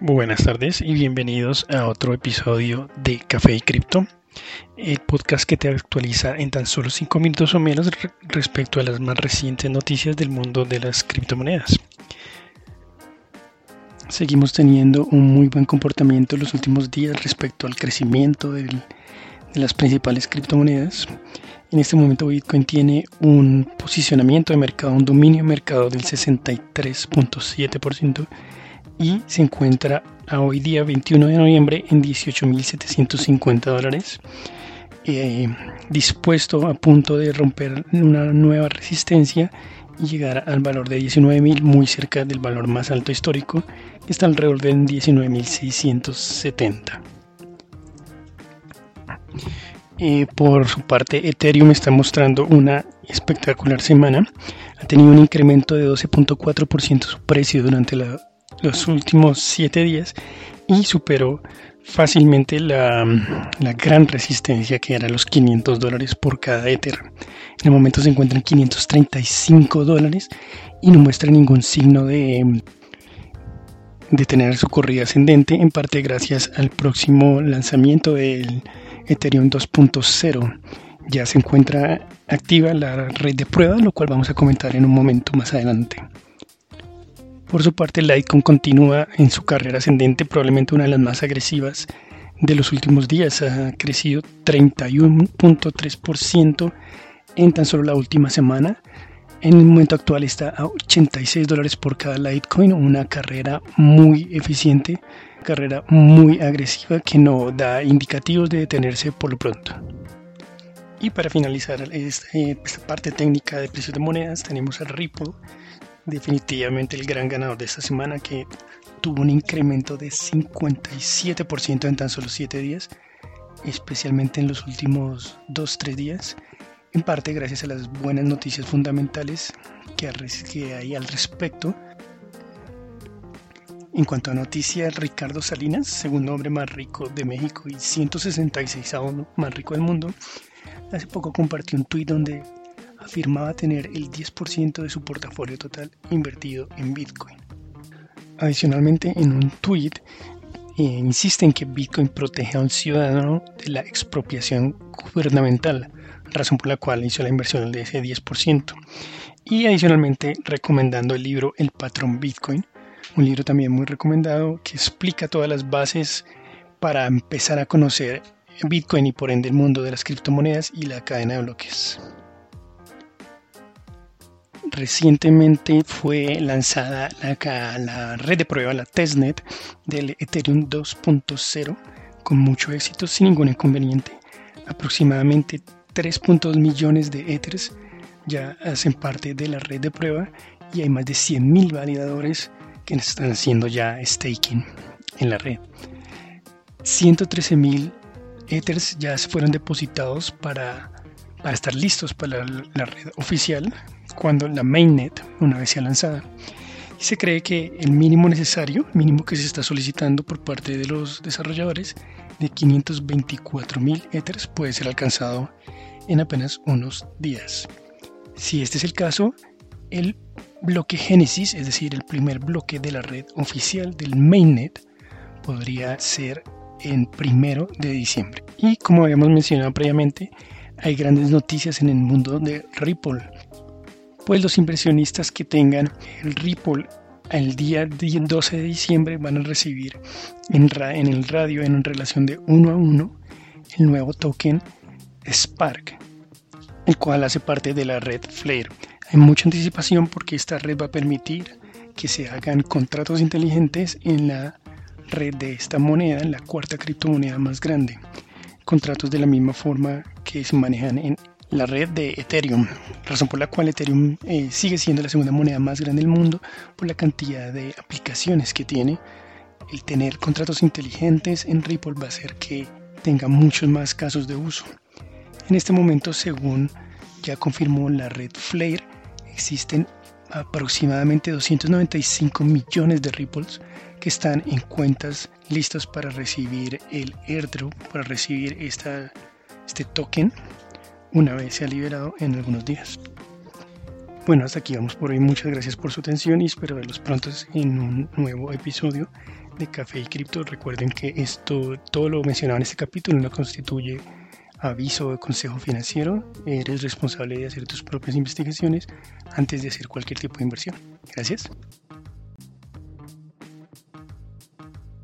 Buenas tardes y bienvenidos a otro episodio de Café y Cripto, el podcast que te actualiza en tan solo 5 minutos o menos respecto a las más recientes noticias del mundo de las criptomonedas. Seguimos teniendo un muy buen comportamiento en los últimos días respecto al crecimiento de las principales criptomonedas. En este momento Bitcoin tiene un posicionamiento de mercado, un dominio de mercado del 63.7% y se encuentra a hoy día 21 de noviembre en 18.750 dólares. Eh, dispuesto a punto de romper una nueva resistencia y llegar al valor de 19.000 muy cerca del valor más alto histórico que está alrededor de 19.670 eh, por su parte Ethereum está mostrando una espectacular semana ha tenido un incremento de 12.4% su precio durante la los últimos 7 días y superó fácilmente la, gran resistencia que era los 500 dólares por cada Ether. En el momento se encuentran 535 dólares y no muestra ningún signo de, de tener su corrida ascendente, en parte gracias al próximo lanzamiento del Ethereum 2.0. Ya se encuentra activa la red de prueba, lo cual vamos a comentar en un momento más adelante. Por su parte, Litecoin continúa en su carrera ascendente, probablemente una de las más agresivas de los últimos días. Ha crecido 31.3% en tan solo la última semana. En el momento actual está a 86 dólares por cada Litecoin, una carrera muy eficiente, carrera muy agresiva que no da indicativos de detenerse por lo pronto. Y para finalizar este, esta parte técnica de precios de monedas, tenemos a Ripple definitivamente el gran ganador de esta semana que tuvo un incremento de 57% en tan solo 7 días, especialmente en los últimos 2-3 días, en parte gracias a las buenas noticias fundamentales que, hay al respecto. En cuanto a noticias, Ricardo Salinas, segundo hombre más rico de México y 166 más rico del mundo, hace poco compartió un tuit donde afirmaba tener el 10% de su portafolio total invertido en Bitcoin. Adicionalmente, en un tweet eh, insiste en que Bitcoin protege a un ciudadano de la expropiación gubernamental, razón por la cual hizo la inversión de ese 10%. Y adicionalmente recomendando el libro El patrón Bitcoin, un libro también muy recomendado que explica todas las bases para empezar a conocer Bitcoin y por ende el mundo de las criptomonedas y la cadena de bloques. Recientemente fue lanzada la, red de prueba, la testnet del Ethereum 2.0 con mucho éxito, sin ningún inconveniente. Aproximadamente 3.2 millones de Ethers ya hacen parte de la red de prueba y hay más de 100.000 validadores que están haciendo ya staking en la red. 113.000 Ethers ya fueron depositados para, para estar listos para la red oficial cuando la mainnet, una vez sea lanzada. Y se cree que el mínimo necesario, mínimo que se está solicitando por parte de los desarrolladores, de 524.000 Ethers puede ser alcanzado en apenas unos días. Si este es el caso, el bloque Génesis, es decir, el primer bloque de la red oficial del mainnet, podría ser en primero de diciembre. Y como habíamos mencionado previamente, hay grandes noticias en el mundo de Ripple pues los inversionistas que tengan el Ripple el día 12 de diciembre van a recibir en, el radio en relación de uno a uno el nuevo token Spark, el cual hace parte de la red Flare. Hay mucha anticipación porque esta red va a permitir que se hagan contratos inteligentes en la red de esta moneda, en la cuarta criptomoneda más grande. Contratos de la misma forma que se manejan en la red de Ethereum, razón por la cual Ethereum eh, sigue siendo la segunda moneda más grande del mundo por la cantidad de aplicaciones que tiene. El tener contratos inteligentes en Ripple va a hacer que tenga muchos más casos de uso. En este momento, según ya confirmó la red Flare, existen aproximadamente 295 millones de Ripples que están en cuentas listas para recibir el airdrop, para recibir este token una vez se ha liberado en algunos días. Bueno, hasta aquí vamos por hoy. Muchas gracias por su atención y espero verlos pronto en un nuevo episodio de Café y Cripto. Recuerden que esto, todo lo mencionado en este capítulo no constituye aviso de consejo financiero. Eres responsable de hacer tus propias investigaciones antes de hacer cualquier tipo de inversión. Gracias.